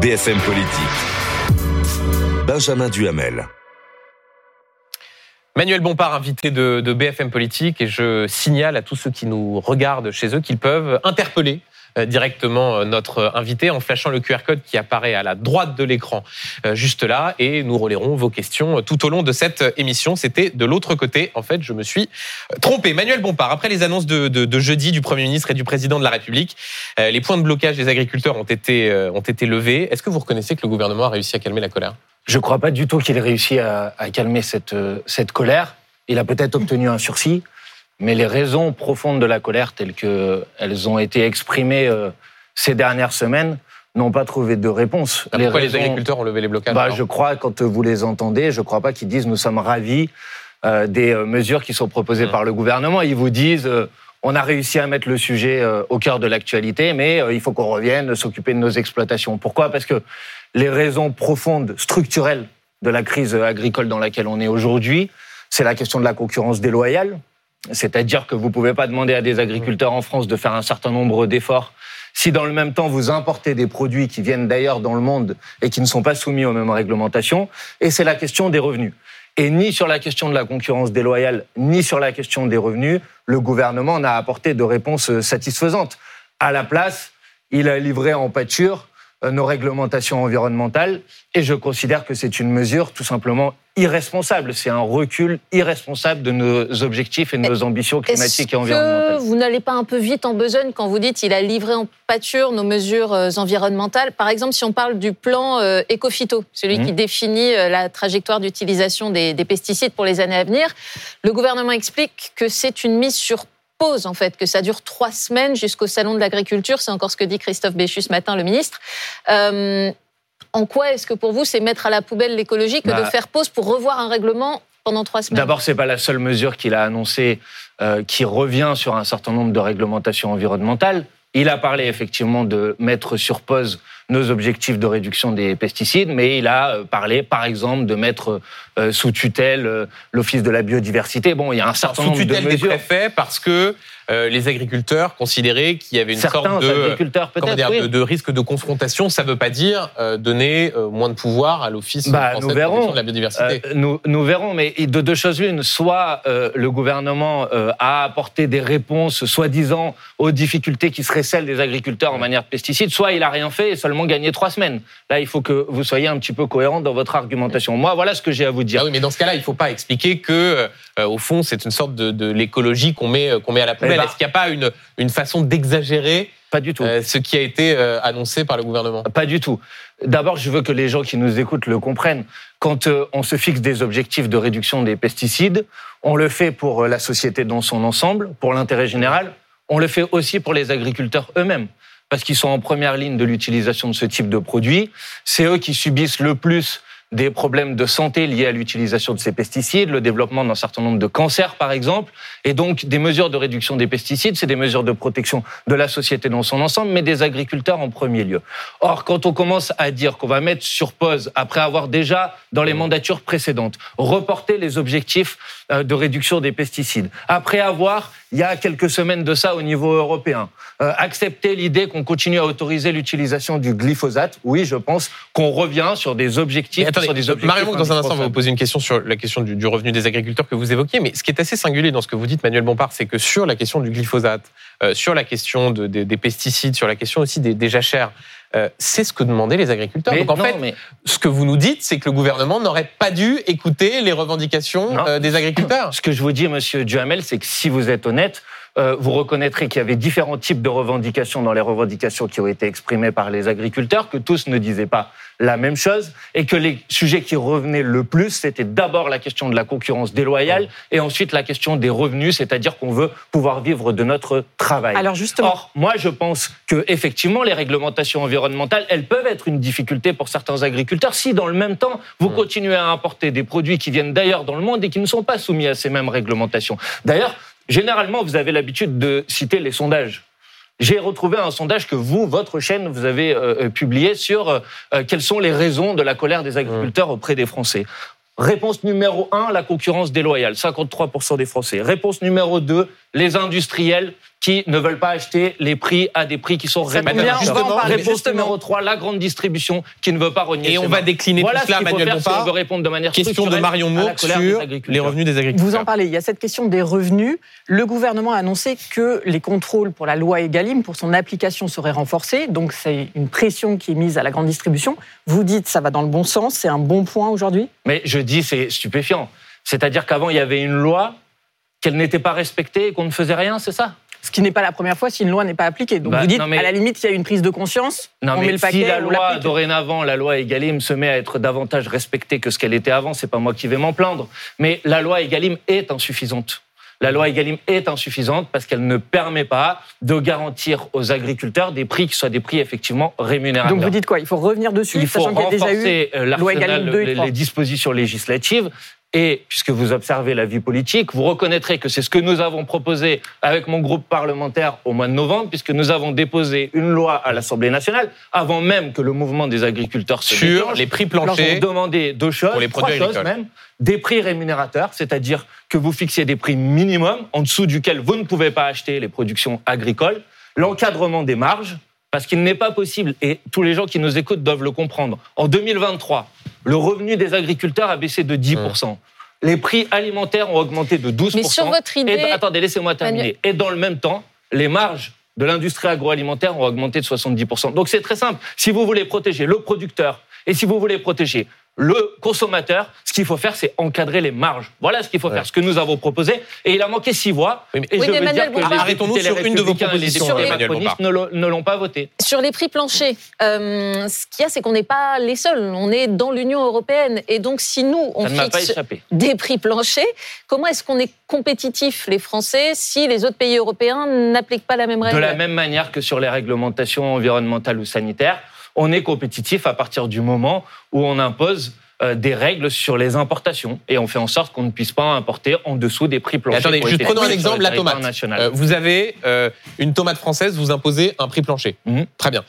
BFM Politique. Benjamin Duhamel. Manuel Bompard, invité de, BFM Politique, et je signale à tous ceux qui nous regardent chez eux qu'ils peuvent interpeller directement euh, notre invité en flashant le QR code qui apparaît à la droite de l'écran euh, juste là et nous relayerons vos questions tout au long de cette émission. C'était de l'autre côté. En fait, je me suis trompé. Manuel Bompard, après les annonces de, de, jeudi du Premier ministre et du Président de la République, les points de blocage des agriculteurs ont été, ont été levés. Est-ce que vous reconnaissez que le gouvernement a réussi à calmer la colère? Je ne crois pas du tout qu'il ait réussi à, calmer cette, cette colère. Il a peut-être obtenu un sursis, mais les raisons profondes de la colère, telles qu'elles ont été exprimées euh, ces dernières semaines, n'ont pas trouvé de réponse. Ah, pourquoi les, agriculteurs ont levé les blocages bah, Je crois, quand vous les entendez, je ne crois pas qu'ils disent nous sommes ravis euh, des euh, mesures qui sont proposées mmh. par le gouvernement. Ils vous disent on a réussi à mettre le sujet au cœur de l'actualité, mais il faut qu'on revienne s'occuper de nos exploitations. Pourquoi? Parce que les raisons profondes, structurelles de la crise agricole dans laquelle on est aujourd'hui, c'est la question de la concurrence déloyale. C'est-à-dire que vous ne pouvez pas demander à des agriculteurs en France de faire un certain nombre d'efforts si dans le même temps vous importez des produits qui viennent d'ailleurs dans le monde et qui ne sont pas soumis aux mêmes réglementations. Et c'est la question des revenus. Et ni sur la question de la concurrence déloyale, ni sur la question des revenus, le gouvernement n'a apporté de réponse satisfaisante. À la place, il a livré en pâture nos réglementations environnementales. Et je considère que c'est une mesure tout simplement irresponsable. C'est un recul irresponsable de nos objectifs et de nos ambitions climatiques et environnementales. Que vous n'allez pas un peu vite en besogne quand vous dites qu'il a livré en pâture nos mesures euh, environnementales? Par exemple, si on parle du plan euh, Ecofito, celui qui mmh. définit la trajectoire d'utilisation des, des pesticides pour les années à venir, le gouvernement explique que c'est une mise sur pause, en fait, que ça dure trois semaines jusqu'au salon de l'agriculture. C'est encore ce que dit Christophe Béchu ce matin, le ministre. Euh, en quoi est-ce que pour vous, c'est mettre à la poubelle l'écologie que de bah, faire pause pour revoir un règlement pendant trois semaines? D'abord, c'est pas la seule mesure qu'il a annoncée euh, qui revient sur un certain nombre de réglementations environnementales. Il a parlé effectivement de mettre sur pause nos objectifs de réduction des pesticides, mais il a euh, parlé, par exemple, de mettre euh, sous tutelle euh, l'Office de la biodiversité. Bon, il y a un certain nombre de mesures. Sous tutelle des préfets parce que les agriculteurs considéraient qu'il y avait une sorte de, de, risque de confrontation. Ça ne veut pas dire donner moins de pouvoir à l'Office bah, nous verrons. de la biodiversité. nous, nous, verrons, mais de deux choses l'une. Soit le gouvernement a apporté des réponses, soi-disant, aux difficultés qui seraient celles des agriculteurs en manière de pesticides, soit il n'a rien fait et seulement gagner trois semaines. Là, il faut que vous soyez un petit peu cohérent dans votre argumentation. Moi, voilà ce que j'ai à vous dire. Ah oui, mais dans ce cas-là, il ne faut pas expliquer que, euh, au fond, c'est une sorte de, l'écologie qu'on met, euh, qu'on met à la poubelle. Eh ben, Est-ce qu'il n'y a pas une, une façon d'exagérer pas du tout. Euh, ce qui a été annoncé par le gouvernement? Pas du tout. D'abord, je veux que les gens qui nous écoutent le comprennent. Quand on se fixe des objectifs de réduction des pesticides, on le fait pour la société dans son ensemble, pour l'intérêt général. On le fait aussi pour les agriculteurs eux-mêmes parce qu'ils sont en première ligne de l'utilisation de ce type de produits. C'est eux qui subissent le plus des problèmes de santé liés à l'utilisation de ces pesticides, le développement d'un certain nombre de cancers par exemple, et donc des mesures de réduction des pesticides, c'est des mesures de protection de la société dans son ensemble, mais des agriculteurs en premier lieu. Or, quand on commence à dire qu'on va mettre sur pause, après avoir déjà, dans les mandatures précédentes, reporté les objectifs de réduction des pesticides, après avoir, il y a quelques semaines de ça au niveau européen, euh, accepté l'idée qu'on continue à autoriser l'utilisation du glyphosate, oui, je pense qu'on revient sur des objectifs Mario, dans un instant, on va vous poser une question sur la question du, revenu des agriculteurs que vous évoquiez. Mais ce qui est assez singulier dans ce que vous dites, Manuel Bompard, c'est que sur la question du glyphosate, euh, sur la question des pesticides, sur la question aussi des, jachères, euh, c'est ce que demandaient les agriculteurs. Donc en fait, ce que vous nous dites, c'est que le gouvernement n'aurait pas dû écouter les revendications euh, des agriculteurs. Ce que je vous dis, Monsieur Duhamel, c'est que si vous êtes honnête, vous reconnaîtrez qu'il y avait différents types de revendications dans les revendications qui ont été exprimées par les agriculteurs, que tous ne disaient pas la même chose et que les sujets qui revenaient le plus, c'était d'abord la question de la concurrence déloyale et ensuite la question des revenus, c'est-à-dire qu'on veut pouvoir vivre de notre travail. Alors justement, Or, moi je pense que effectivement les réglementations environnementales, elles peuvent être une difficulté pour certains agriculteurs si dans le même temps vous continuez à importer des produits qui viennent d'ailleurs dans le monde et qui ne sont pas soumis à ces mêmes réglementations. D'ailleurs, généralement vous avez l'habitude de citer les sondages j'ai retrouvé un sondage que vous, votre chaîne, vous avez euh, euh, publié sur euh, quelles sont les raisons de la colère des agriculteurs auprès des Français. Réponse numéro 1, la concurrence déloyale, 53% des Français. Réponse numéro 2, les industriels qui ne veulent pas acheter les prix à des prix qui sont rémunérateurs. parler, Réponse justement. numéro 3, la grande distribution qui ne veut pas renier Et on va décliner voilà tout cela, Manuel si Bompard. on veut répondre de manière Question de Marion des sur agriculteurs. les revenus des agriculteurs. Vous en parlez, il y a cette question des revenus. Le gouvernement a annoncé que les contrôles pour la loi Egalim, pour son application, seraient renforcés. Donc c'est une pression qui est mise à la grande distribution. Vous dites ça va dans le bon sens, c'est un bon point aujourd'hui? Mais je dis, c'est stupéfiant. C'est-à-dire qu'avant, il y avait une loi, qu'elle n'était pas respectée et qu'on ne faisait rien, c'est ça Ce qui n'est pas la première fois si une loi n'est pas appliquée. Donc Bah, vous dites, mais- à la limite, il y a une prise de conscience, Non, on mais met le paquet, si la loi, dorénavant, la loi Egalim se met à être davantage respectée que ce qu'elle était avant, c'est pas moi qui vais m'en plaindre. Mais la loi Egalim est insuffisante. La loi Egalim est insuffisante parce qu'elle ne permet pas de garantir aux agriculteurs des prix qui soient des prix effectivement rémunérateurs. Donc vous dites quoi? Il faut revenir dessus, Il faut sachant qu'il y a déjà eu euh, loi l'arsenal, Egalim 2 et les, 3. les dispositions législatives. Et puisque vous observez la vie politique, vous reconnaîtrez que c'est ce que nous avons proposé avec mon groupe parlementaire au mois de novembre, puisque nous avons déposé une loi à l'Assemblée nationale avant même que le mouvement des agriculteurs se Sur déclenche. les prix Nous planchers. demandé deux choses, pour les trois choses même, des prix rémunérateurs, c'est-à-dire que vous fixiez des prix minimums en dessous duquel vous ne pouvez pas acheter les productions agricoles, l'encadrement des marges, parce qu'il n'est pas possible, et tous les gens qui nous écoutent doivent le comprendre, en 2023, le revenu des agriculteurs a baissé de 10%. Les prix alimentaires ont augmenté de 12%. Mais sur votre idée- Et dans- attendez, laissez-moi terminer. Et dans le même temps, les marges de l'industrie agroalimentaire ont augmenté de 70%. Donc c'est très simple. Si vous voulez protéger le producteur et si vous voulez protéger le consommateur, ce qu'il faut faire, c'est encadrer les marges. Voilà ce qu'il faut faire, ce que nous avons proposé. Et il a manqué six voix. Oui, mais- et Oui, je mais veux Emmanuel dire que les Arrêtons-nous sur une de vos les propositions, députés Emmanuel ne l'ont- pas voté. Sur les prix planchers, euh, ce qu'il y a, c'est qu'on n'est pas les seuls. On est dans l'Union européenne. Et donc, si nous, on fixe des prix planchers, comment est-ce qu'on est compétitif, les Français, si les autres pays européens n'appliquent pas la même règle De la même manière que sur les réglementations environnementales ou sanitaires, on est compétitif à partir du moment où on impose euh, des règles sur les importations et on fait en sorte qu'on ne puisse pas importer en dessous des prix planchers. attendez, juste prenons un exemple, le la tomate. Euh, vous avez euh, une tomate française, vous imposez un prix plancher. Mhm. Très bien.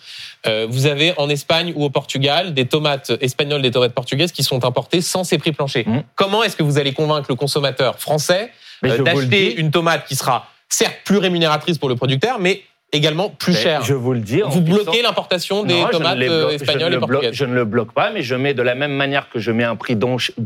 Euh, vous avez en Espagne ou au Portugal des tomates espagnoles, des tomates portugaises qui sont importées sans ces prix planchers. Mhm. Comment est-ce que vous allez convaincre le consommateur français d'acheter une tomate qui sera certes plus rémunératrice pour le producteur, mais également plus Mais chère Je vous le dis. en Vous bloquez l'importation des Non, tomates les euh, bloque- espagnoles je ne et le bloque- portugaises. Je ne le bloque pas, mais je mets de la même manière que je mets un prix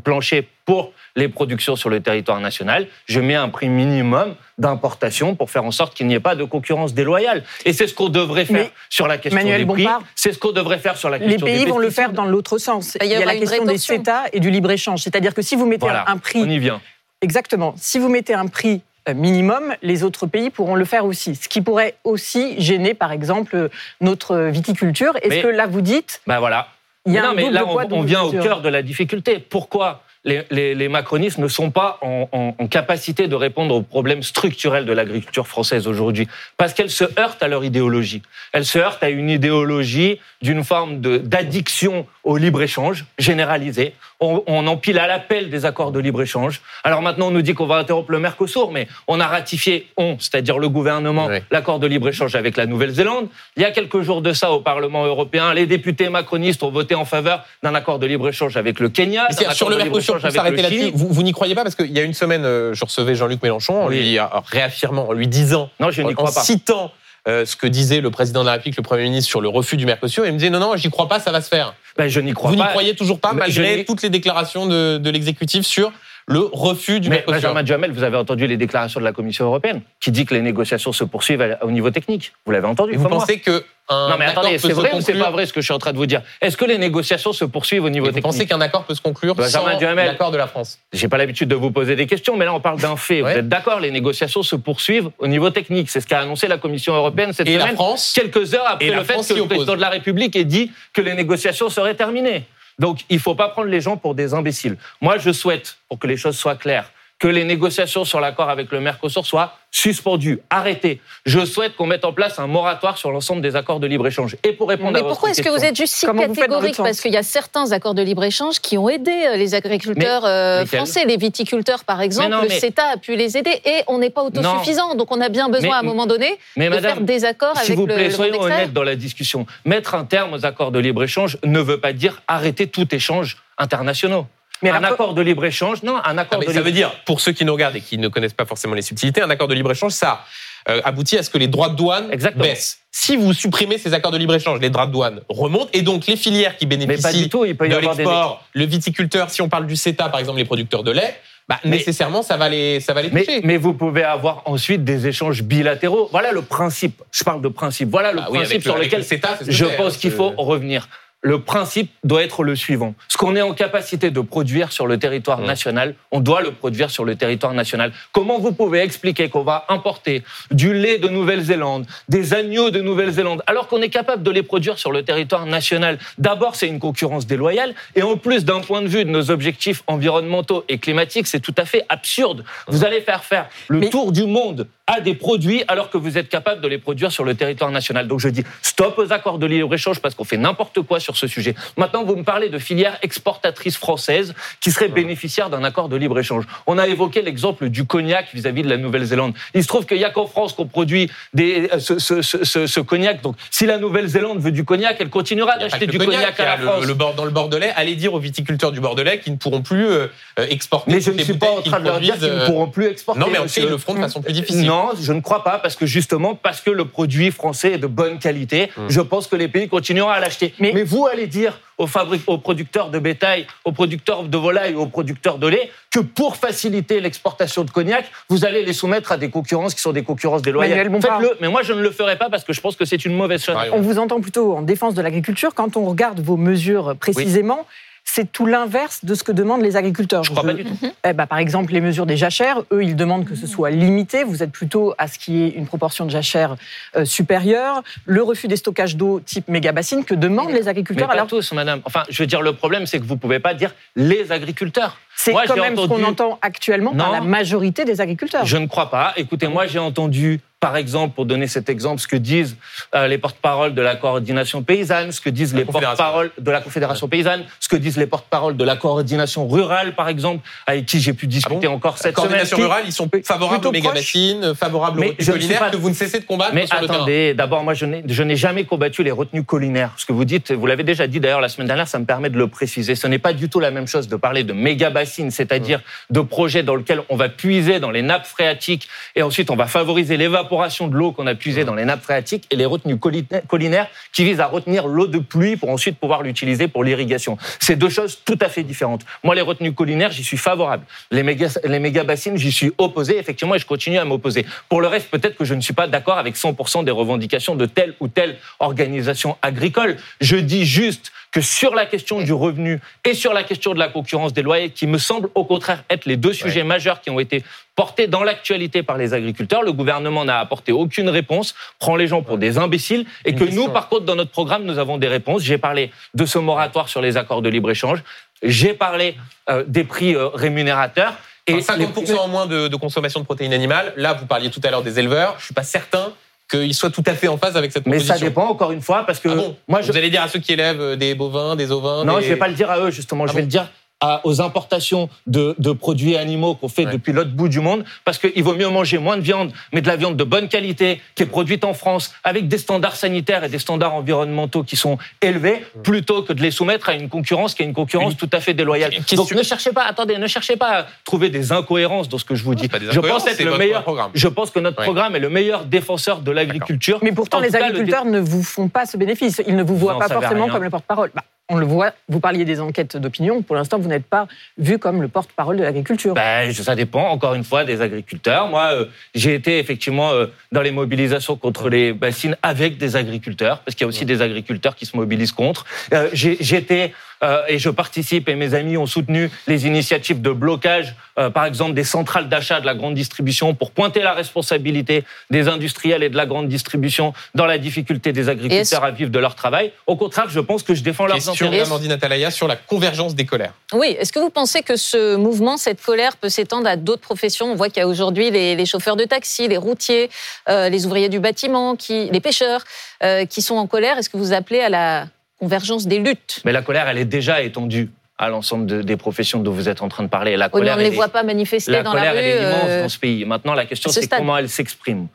plancher pour les productions sur le territoire national, je mets un prix minimum d'importation pour faire en sorte qu'il n'y ait pas de concurrence déloyale. Et c'est ce qu'on devrait faire Mais, sur la question Manuel des prix. Bompard, C'est ce qu'on devrait faire sur la Les question des pays vont le faire dans l'autre sens. Il y Il y a la question des. CETA et du libre-échange. C'est-à-dire que si vous mettez Voilà, un on prix y vient. Exactement. Si vous mettez un prix minimum, les autres pays pourront le faire aussi. Ce qui pourrait aussi gêner, par exemple, notre viticulture. Est-ce que là, vous dites, Ben voilà. il y a non, un mais là, on, on vient au cœur de la difficulté. Pourquoi les, les- les macronistes ne sont pas en, en- en capacité de répondre aux problèmes structurels de l'agriculture française aujourd'hui? Parce qu'elle se heurte à leur idéologie. Elle se heurte à une idéologie d'une forme d'addiction au libre-échange généralisée. On, on empile à l'appel des accords de libre-échange. Alors maintenant, on nous dit qu'on va interrompre le Mercosur, mais on a ratifié, on, c'est-à-dire le gouvernement, Oui. l'accord de libre-échange avec la Nouvelle-Zélande. Il y a quelques jours de ça au Parlement européen, les députés macronistes ont voté en faveur d'un accord de libre-échange avec le Kenya. Sur le Mercosur, pour s'arrêter là-dessus, vous, vous n'y croyez pas parce qu'il y a une semaine, euh, je recevais Jean-Luc Mélenchon en Oui. lui euh, réaffirmant, en lui disant, Non, je en crois pas. citant euh, ce que disait le président de la République, le Premier ministre, sur le refus du Mercosur, il me disait non, non, j'y crois pas, ça va se faire. Ben, je n'y crois Vous n'y pas. croyez toujours pas, malgré toutes les déclarations de, de l'exécutif sur le refus du Mais Mercosur. Benjamin Duhamel, vous avez entendu les déclarations de la Commission européenne qui dit que les négociations se poursuivent au niveau technique. Vous l'avez entendu Et vous moi. pensez que un Non mais attendez, c'est vrai ou c'est pas vrai ce que je suis en train de vous dire? Est-ce que les négociations se poursuivent au niveau Et Vous technique? pensez qu'un accord peut se conclure Benjamin sans l'accord de la France? J'ai pas l'habitude de vous poser des questions, mais là on parle d'un fait. Ouais. Vous êtes d'accord Les négociations se poursuivent au niveau technique. C'est ce qu'a annoncé la Commission européenne cette Et la semaine. France quelques heures après Et la le fait que le président de la République ait dit que les négociations seraient terminées. Donc il ne faut pas prendre les gens pour des imbéciles. Moi, je souhaite, pour que les choses soient claires, que les négociations sur l'accord avec le Mercosur soient suspendues, arrêtées. Je souhaite qu'on mette en place un moratoire sur l'ensemble des accords de libre-échange. Et pour répondre Mais à votre pourquoi est-ce que vous êtes juste si vous catégorique Parce qu'il y a certains accords de libre-échange qui ont aidé euh, les agriculteurs euh, français, les viticulteurs par exemple. non, le mais- CETA a pu les aider et on n'est pas autosuffisant. Donc on a bien besoin Mais- à un moment donné Mais de madame, faire des accords S'il avec vous le, plaît, le soyons monde extérieur. honnêtes dans la discussion. Mettre un terme aux accords de libre-échange ne veut pas dire arrêter tout échange internationaux. Mais un accord de libre-échange, non, un accord Ah, mais de ça libre veut dire, pour ceux qui nous regardent et qui ne connaissent pas forcément les subtilités, un accord de libre-échange, ça euh, aboutit à ce que les droits de douane Exactement. baissent. Si vous supprimez ces accords de libre-échange, les droits de douane remontent et donc les filières qui Mais pas bénéficient du tout, il peut y de des... l'export, le viticulteur, si on parle du CETA, par exemple, les producteurs de lait, bah, Mais- nécessairement, ça va les, ça va les toucher. mais vous pouvez avoir ensuite des échanges bilatéraux. Voilà le principe. Je parle de principe. Voilà le Bah principe sur le- lequel le CETA, ce je pense hein, qu'il faut revenir. Le principe doit être le suivant. Ce qu'on est en capacité de produire sur le territoire Mmh. national, on doit le produire sur le territoire national. Comment vous pouvez expliquer qu'on va importer du lait de Nouvelle-Zélande, des agneaux de Nouvelle-Zélande, alors qu'on est capable de les produire sur le territoire national? D'abord, c'est une concurrence déloyale, et en plus, d'un point de vue de nos objectifs environnementaux et climatiques, c'est tout à fait absurde. Vous allez faire faire le Mais- tour du monde à des produits alors que vous êtes capable de les produire sur le territoire national. Donc je dis stop aux accords de libre-échange parce qu'on fait n'importe quoi sur ce sujet. Maintenant, vous me parlez de filières exportatrices françaises qui seraient bénéficiaires d'un accord de libre-échange. On a évoqué l'exemple du cognac vis-à-vis de la Nouvelle-Zélande. Il se trouve qu'il n'y a qu'en France qu'on produit des, euh, ce, ce- ce- ce- ce cognac. Donc si la Nouvelle-Zélande veut du cognac, elle continuera d'acheter du cognac, à la le- France. le bord- dans le Bordelais, allez dire aux viticulteurs du Bordelais qu'ils ne pourront plus euh, euh, exporter. Mais je ne suis pas en train de leur dire qu'ils ne pourront plus exporter. Non, mais cas, monsieur. ils le feront de façon plus difficile. Non, je ne crois pas, parce que justement, parce que le produit français est de bonne qualité, Hmm. je pense que les pays continueront à l'acheter. Mais, Mais- vous allez dire aux, aux producteurs de bétail, aux producteurs de volailles, aux producteurs de lait, que pour faciliter l'exportation de cognac, vous allez les soumettre à des concurrences qui sont des concurrences déloyales. Faites-le, mais moi je ne le ferai pas parce que je pense que c'est une mauvaise chose. On vous entend plutôt en défense de l'agriculture. Quand on regarde vos mesures précisément, c'est tout l'inverse de ce que demandent les agriculteurs. Je crois pas du tout. Eh ben, par exemple, les mesures des jachères, eux, ils demandent que ce soit limité. Vous êtes plutôt à ce qui est une proportion de jachères euh, supérieure. Le refus des stockages d'eau type méga-bassine que demandent les Mais agriculteurs. pas Alors, tous, madame. Enfin, je veux dire, le problème, c'est que vous pouvez pas dire les agriculteurs. c'est quand même ce qu'on entend actuellement par Non. la majorité des agriculteurs. Je ne crois pas. Écoutez, moi j'ai entendu, par exemple, pour donner cet exemple, ce que disent euh, les porte-paroles de la coordination paysanne, ce que disent les porte-paroles de la Confédération paysanne, ce que disent les porte-paroles de la coordination rurale, par exemple, avec qui j'ai pu discuter Ah bon encore cette coordination semaine. qui- rurale, ils sont favorables aux méga-bassines, favorables aux retenues je ne suis collinaires pas- que vous ne cessez de combattre Mais sur attendez, d'abord, moi, je n'ai, je n'ai jamais combattu les retenues collinaires. Ce que vous dites, vous l'avez déjà dit d'ailleurs la semaine dernière, ça me permet de le préciser. Ce n'est pas du tout la même chose de parler de méga bassines, c'est-à-dire de projets dans lesquels on va puiser dans les nappes phréatiques et ensuite on va favoriser l'évaporation de l'eau qu'on a puisée dans les nappes phréatiques et les retenues colli- collinaires qui visent à retenir l'eau de pluie pour ensuite pouvoir l'utiliser pour l'irrigation. C'est deux choses tout à fait différentes. Moi, les retenues collinaires, j'y suis favorable. Les méga, les méga bassines, j'y suis opposé, effectivement, et je continue à m'opposer. Pour le reste, peut-être que je ne suis pas d'accord avec 100% des revendications de telle ou telle organisation agricole. Je dis juste que sur la question du revenu et sur la question de la concurrence des loyers, qui me semblent au contraire être les deux sujets majeurs qui ont été portés dans l'actualité par les agriculteurs, le gouvernement n'a apporté aucune réponse, prend les gens pour des imbéciles, et Une que question. nous, par contre, dans notre programme, nous avons des réponses. J'ai parlé de ce moratoire sur les accords de libre-échange, j'ai parlé euh, des prix euh, rémunérateurs. Et les- 50% en moins de, de consommation de protéines animales. Là, vous parliez tout à l'heure des éleveurs. Je suis pas certain qu'ils soient tout à fait en phase avec cette Mais proposition. ça dépend, encore une fois, parce que Ah bon moi, je, Vous allez dire à ceux qui élèvent euh, des bovins, des ovins Non, des- je vais pas le dire à eux, justement. je Ah vais bon le dire à- aux importations de, de produits animaux qu'on fait Ouais. depuis l'autre bout du monde, parce qu'il vaut mieux manger moins de viande, mais de la viande de bonne qualité, qui est produite en France, avec des standards sanitaires et des standards environnementaux qui sont élevés, plutôt que de les soumettre à une concurrence qui est une concurrence Une- tout à fait déloyale. Question- Donc ne cherchez pas, attendez, ne cherchez pas à trouver des incohérences dans ce que je vous dis. c'est pas des Je pense être c'est le votre meilleur. programme. Je pense que notre Ouais. programme est le meilleur défenseur de l'agriculture. Mais pourtant, En les le agriculteurs ne vous font pas ce bénéfice. Ils ne vous voient en pas forcément comme le porte-parole. Bah, on le voit, vous parliez des enquêtes d'opinion. Pour l'instant, vous n'êtes pas vu comme le porte-parole de l'agriculture. Ben, ça dépend, encore une fois, des agriculteurs. Moi, euh, j'ai été effectivement euh, dans les mobilisations contre les bassines avec des agriculteurs, parce qu'il y a aussi des agriculteurs qui se mobilisent contre. Euh, j'ai- J'étais euh, et je participe, et mes amis ont soutenu les initiatives de blocage, euh, par exemple, des centrales d'achat de la grande distribution pour pointer la responsabilité des industriels et de la grande distribution dans la difficulté des agriculteurs à vivre de leur travail. Au contraire, je pense que je défends leurs Question intérêts. d'Amandine Atalaya sur la convergence des colères. Oui, est-ce que vous pensez que ce mouvement, cette colère peut s'étendre à d'autres professions? On voit qu'il y a aujourd'hui les, les chauffeurs de taxi, les routiers, euh, les ouvriers du bâtiment, qui, les pêcheurs euh, qui sont en colère. Est-ce que vous appelez à la convergence des luttes Mais la colère, elle est déjà étendue à l'ensemble de- des professions dont vous êtes en train de parler. La Oui, colère, on ne les est- voit pas manifester La dans colère, la rue. elle est immense euh, dans ce pays. Maintenant, la question, ce c'est stade. comment elle s'exprime.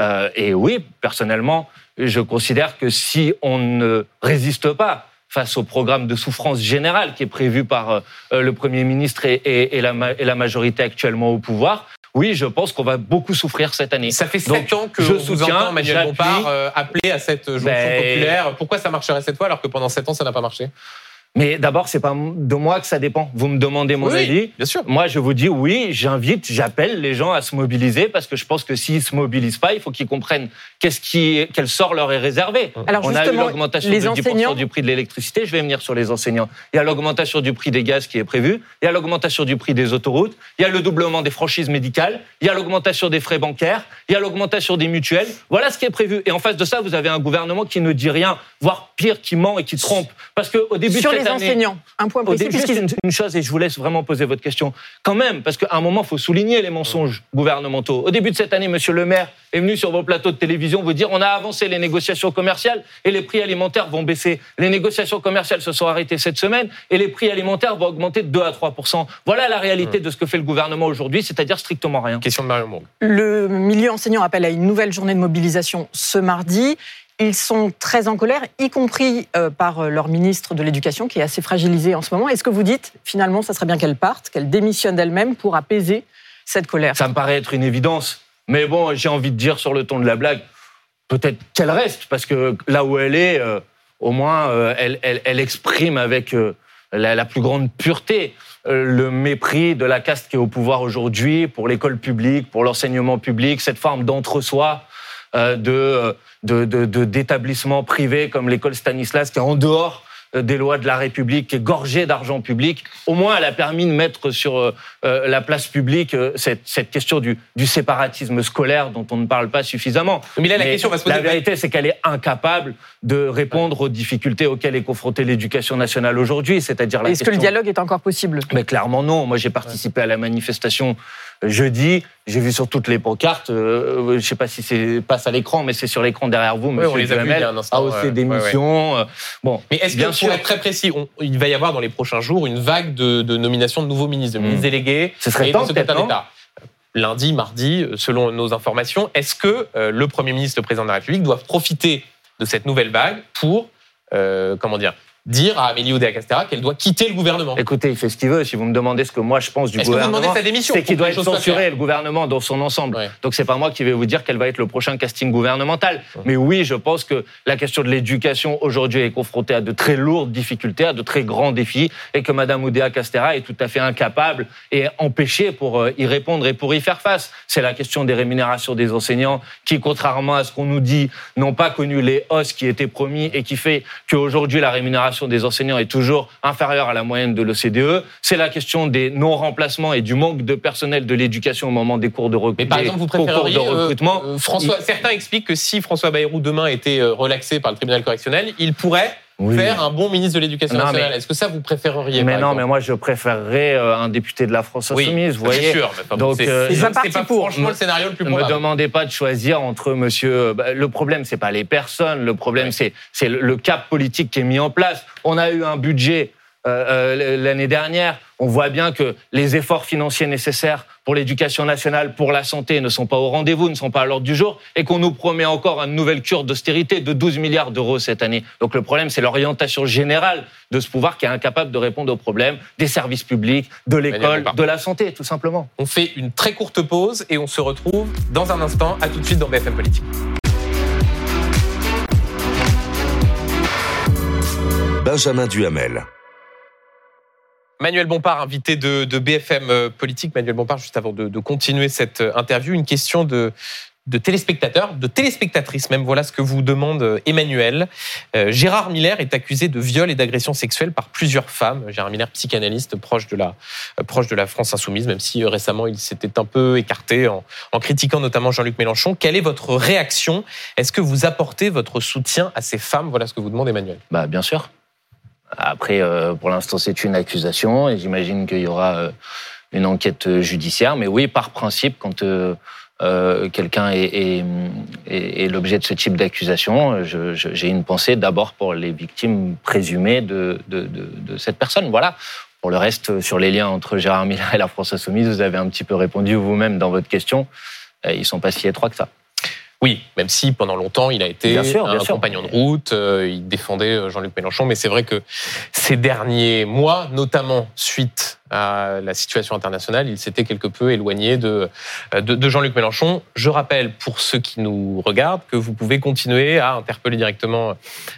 Euh, et oui, personnellement, je considère que si on ne résiste pas face au programme de souffrance générale qui est prévu par le Premier ministre et, la, majorité actuellement au pouvoir, oui, je pense qu'on va beaucoup souffrir cette année. Ça fait sept ans que je vous entends Emmanuel Bompard appeler à cette jonction ben, populaire. Pourquoi ça marcherait cette fois alors que pendant sept ans, ça n'a pas marché? Mais d'abord, c'est pas de moi que ça dépend. Vous me demandez mon avis. Bien sûr. Moi, je vous dis oui, j'invite, j'appelle les gens à se mobiliser parce que je pense que s'ils se mobilisent pas, il faut qu'ils comprennent qu'est-ce qui, quel sort leur est réservé. Alors On a eu l'augmentation de 10% du prix de l'électricité. Je vais venir sur les enseignants. Il y a l'augmentation du prix des gaz qui est prévu. Il y a l'augmentation du prix des autoroutes. Il y a le doublement des franchises médicales. Il y a l'augmentation des frais bancaires. Il y a l'augmentation des mutuelles. Voilà ce qui est prévu. Et en face de ça, vous avez un gouvernement qui ne dit rien, voire pire, qui ment et qui trompe. Parce début sur de cette les enseignants un point précis. Juste une, une, chose, et je vous laisse vraiment poser votre question. Quand même, parce qu'à un moment, il faut souligner les mensonges gouvernementaux. Au début de cette année, Monsieur le maire est venu sur vos plateaux de télévision vous dire on a avancé les négociations commerciales et les prix alimentaires vont baisser. Les négociations commerciales se sont arrêtées cette semaine et les prix alimentaires vont augmenter de 2 à 3% Voilà la réalité de ce que fait le gouvernement aujourd'hui, c'est-à-dire strictement rien. Question de Mario Monde. Le milieu enseignant appelle à une nouvelle journée de mobilisation ce mardi. Ils sont très en colère, y compris euh, par euh, leur ministre de l'Éducation, qui est assez fragilisé en ce moment. Est-ce que vous dites, finalement, ça serait bien qu'elle parte, qu'elle démissionne d'elle-même pour apaiser cette colère? Ça me paraît être une évidence. Mais bon, j'ai envie de dire sur le ton de la blague, peut-être qu'elle reste, parce que là où elle est, euh, au moins, elle, exprime avec la, plus grande pureté le mépris de la caste qui est au pouvoir aujourd'hui pour l'école publique, pour l'enseignement public, cette forme d'entre-soi de d'établissements de, privés comme l'école Stanislas, qui est en dehors euh, des lois de la République, qui est gorgée d'argent public, au moins elle a permis de mettre sur euh, euh, la place publique cette, cette question du, du, séparatisme scolaire dont on ne parle pas suffisamment. Mais là, la question va se poser. La vérité, c'est qu'elle est incapable de répondre aux difficultés auxquelles est confrontée l'éducation nationale aujourd'hui, c'est-à-dire la Est-ce que le dialogue est encore possible? Mais clairement non. Moi, j'ai participé à la manifestation jeudi. J'ai vu sur toutes les pancartes, euh, je ne sais pas si c'est passe à l'écran, mais c'est sur l'écran derrière vous, monsieur on les y a AOC d'émission. Euh, bon, mais est-ce que, pour être très précis, il va y avoir dans les prochains jours une vague de, de nominations de nouveaux ministres, de ministres hmm. délégués Ce serait temps, d'État? Lundi, mardi, selon nos informations. Est-ce que euh, le Premier ministre, le Président de la République doivent profiter de cette nouvelle vague pour, comment dire, dire à Amélie Oudéa-Castéra qu'elle doit quitter le gouvernement. Écoutez, il fait ce qu'il veut. Si vous me demandez ce que moi je pense du gouvernement, c'est qu'il doit être censuré, le gouvernement dans son ensemble. Donc c'est pas moi qui vais vous dire quel va être le prochain casting gouvernemental. Mais oui, je pense que la question de l'éducation aujourd'hui est confrontée à de très lourdes difficultés, à de très grands défis, et que Madame Oudéa-Castéra est tout à fait incapable et empêchée pour euh, y répondre et pour y faire face. C'est la question des rémunérations des enseignants qui, contrairement à ce qu'on nous dit, n'ont pas connu les hausses qui étaient promis et qui fait qu'aujourd'hui la rémunération des enseignants est toujours inférieure à la moyenne de l'OCDE. C'est la question des non-remplacements et du manque de personnel de l'éducation au moment des cours de, recrutement. Mais par exemple, vous préféreriez, de euh, recrutement. Euh, François, certains expliquent que si François Bayrou demain était euh, relaxé par le tribunal correctionnel, il pourrait faire un bon ministre de l'Éducation nationale. Est-ce que ça, vous préféreriez Mais non, mais moi, je préférerais un député de la France Insoumise, vous voyez. sûr. Donc, c'est pas pour. franchement le scénario le plus probable. Ne me demandez pas de choisir entre monsieur... Bah, le problème, c'est pas les personnes. Le problème, c'est le cap politique qui est mis en place. On a eu un budget euh, euh, l'année dernière. On voit bien que les efforts financiers nécessaires pour l'éducation nationale, pour la santé, ne sont pas au rendez-vous, ne sont pas à l'ordre du jour, et qu'on nous promet encore une nouvelle cure d'austérité de 12 milliards d'euros cette année. Donc le problème, c'est l'orientation générale de ce pouvoir qui est incapable de répondre aux problèmes des services publics, de l'école, de la santé, tout simplement. On fait une très courte pause et on se retrouve dans un instant. À tout de suite dans BFM Politique. Benjamin Duhamel. Manuel Bompard, invité de, BFM euh, Politique. Manuel Bompard, juste avant de, continuer cette euh, interview, une question de, téléspectateurs, de téléspectatrices même. Voilà ce que vous demande euh, Emmanuel. Gérard Miller est accusé de viol et d'agression sexuelle par plusieurs femmes. Gérard Miller, psychanalyste proche de la, proche de la France insoumise, même si récemment il s'était un peu écarté en, en critiquant notamment Jean-Luc Mélenchon. Quelle est votre réaction? Est-ce que vous apportez votre soutien à ces femmes? Voilà ce que vous demande Emmanuel. Bah, bien sûr. Après, euh, pour l'instant, c'est une accusation et j'imagine qu'il y aura euh, une enquête judiciaire. Mais oui, par principe, quand euh, quelqu'un est, l'objet de ce type d'accusation, j'ai une pensée d'abord pour les victimes présumées de, cette personne. Voilà. Pour le reste, sur les liens entre Gérard Miller et la France Insoumise, vous avez un petit peu répondu vous-même dans votre question. Ils sont pas si étroits que ça. Oui, même si pendant longtemps il a été Bien sûr, un sûr. compagnon de route, euh, il défendait euh, Jean-Luc Mélenchon, mais c'est vrai que ces derniers mois, notamment suite à la situation internationale, il s'était quelque peu éloigné de, de, de Jean-Luc Mélenchon. Je rappelle pour ceux qui nous regardent que vous pouvez continuer à interpeller directement